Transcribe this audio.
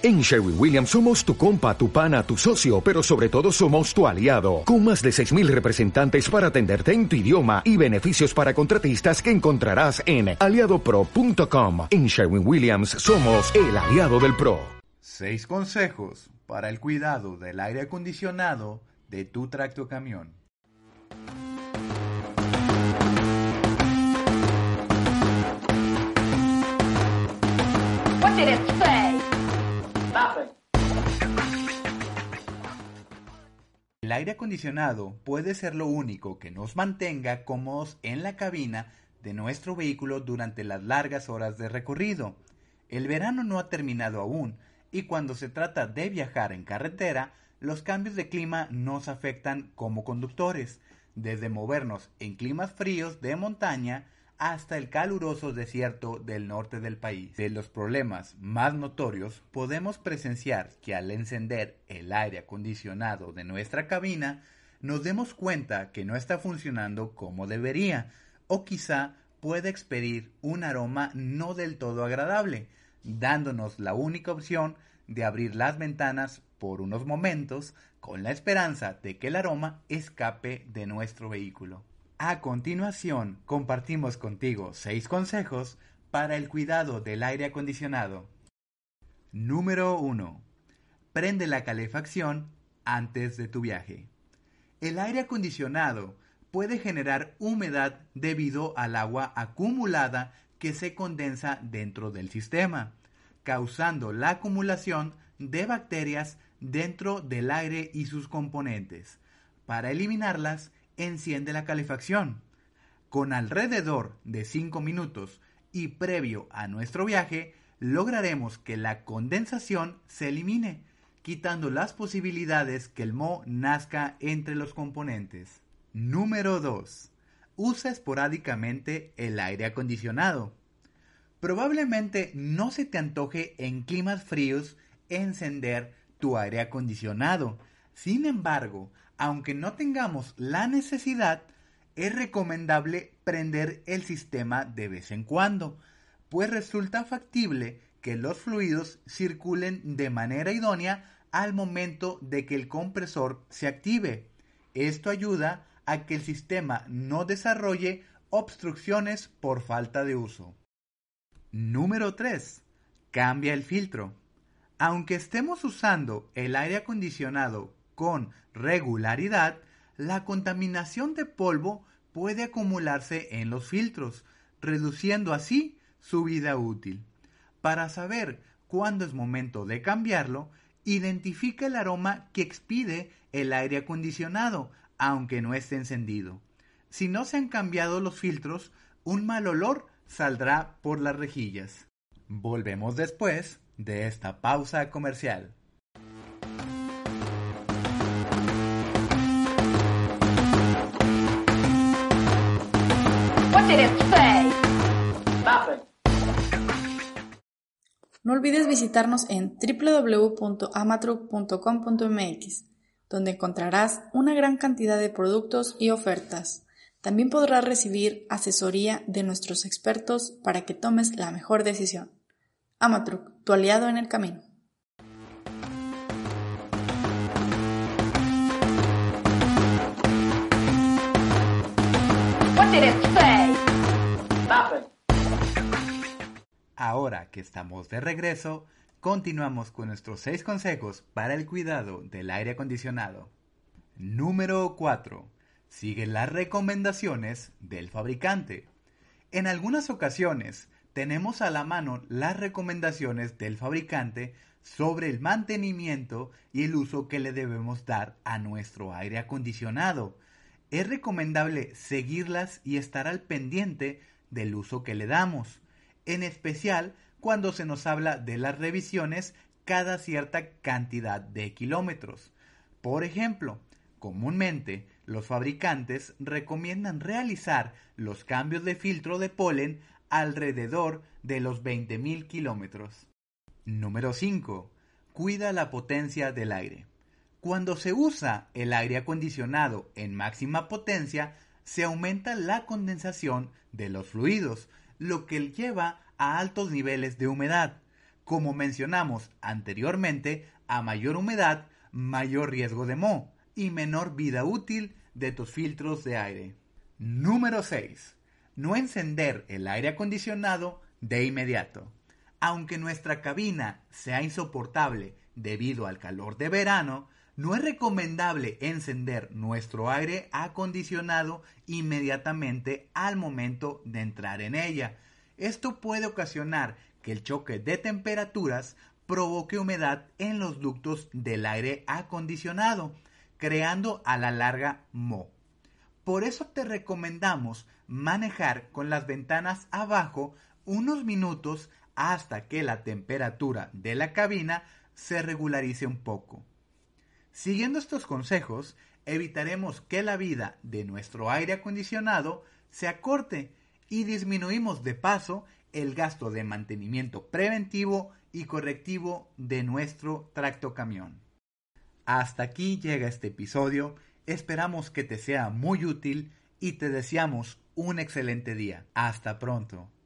En Sherwin Williams somos tu compa, tu pana, tu socio, pero sobre todo somos tu aliado, con más de 6.000 representantes para atenderte en tu idioma y beneficios para contratistas que encontrarás en aliadopro.com. En Sherwin Williams somos el aliado del PRO. Seis consejos para el cuidado del aire acondicionado de tu tracto camión. What did it say? Aire acondicionado puede ser lo único que nos mantenga cómodos en la cabina de nuestro vehículo durante las largas horas de recorrido. El verano no ha terminado aún y cuando se trata de viajar en carretera, los cambios de clima nos afectan como conductores, desde movernos en climas fríos de montaña hasta el caluroso desierto del norte del país. De los problemas más notorios podemos presenciar que al encender el aire acondicionado de nuestra cabina nos demos cuenta que no está funcionando como debería o quizá puede expedir un aroma no del todo agradable, dándonos la única opción de abrir las ventanas por unos momentos con la esperanza de que el aroma escape de nuestro vehículo. A continuación, compartimos contigo seis consejos para el cuidado del aire acondicionado. Número 1. Prende la calefacción antes de tu viaje. El aire acondicionado puede generar humedad debido al agua acumulada que se condensa dentro del sistema, causando la acumulación de bacterias dentro del aire y sus componentes. Para eliminarlas, enciende la calefacción. Con alrededor de 5 minutos y previo a nuestro viaje, lograremos que la condensación se elimine, quitando las posibilidades que el moho nazca entre los componentes. Número 2. Usa esporádicamente el aire acondicionado. Probablemente no se te antoje en climas fríos encender tu aire acondicionado. Sin embargo, aunque no tengamos la necesidad, es recomendable prender el sistema de vez en cuando, pues resulta factible que los fluidos circulen de manera idónea al momento de que el compresor se active. Esto ayuda a que el sistema no desarrolle obstrucciones por falta de uso. Número 3. Cambia el filtro. Aunque estemos usando el aire acondicionado con regularidad, la contaminación de polvo puede acumularse en los filtros, reduciendo así su vida útil. Para saber cuándo es momento de cambiarlo, identifica el aroma que expide el aire acondicionado, aunque no esté encendido. Si no se han cambiado los filtros, un mal olor saldrá por las rejillas. Volvemos después de esta pausa comercial. No olvides visitarnos en www.amatruc.com.mx, donde encontrarás una gran cantidad de productos y ofertas. También podrás recibir asesoría de nuestros expertos para que tomes la mejor decisión. Amatruc, tu aliado en el camino. Ahora que estamos de regreso, continuamos con nuestros 6 consejos para el cuidado del aire acondicionado. Número 4. Sigue las recomendaciones del fabricante. En algunas ocasiones tenemos a la mano las recomendaciones del fabricante sobre el mantenimiento y el uso que le debemos dar a nuestro aire acondicionado. Es recomendable seguirlas y estar al pendiente del uso que le damos en especial cuando se nos habla de las revisiones cada cierta cantidad de kilómetros. Por ejemplo, comúnmente los fabricantes recomiendan realizar los cambios de filtro de polen alrededor de los 20.000 kilómetros. Número 5. Cuida la potencia del aire. Cuando se usa el aire acondicionado en máxima potencia, se aumenta la condensación de los fluidos, lo que lleva a altos niveles de humedad. Como mencionamos anteriormente, a mayor humedad, mayor riesgo de moho y menor vida útil de tus filtros de aire. Número 6. No encender el aire acondicionado de inmediato. Aunque nuestra cabina sea insoportable debido al calor de verano, no es recomendable encender nuestro aire acondicionado inmediatamente al momento de entrar en ella. Esto puede ocasionar que el choque de temperaturas provoque humedad en los ductos del aire acondicionado, creando a la larga moho. Por eso te recomendamos manejar con las ventanas abajo unos minutos hasta que la temperatura de la cabina se regularice un poco. Siguiendo estos consejos, evitaremos que la vida de nuestro aire acondicionado se acorte y disminuimos de paso el gasto de mantenimiento preventivo y correctivo de nuestro tractocamión. Hasta aquí llega este episodio, esperamos que te sea muy útil y te deseamos un excelente día. Hasta pronto.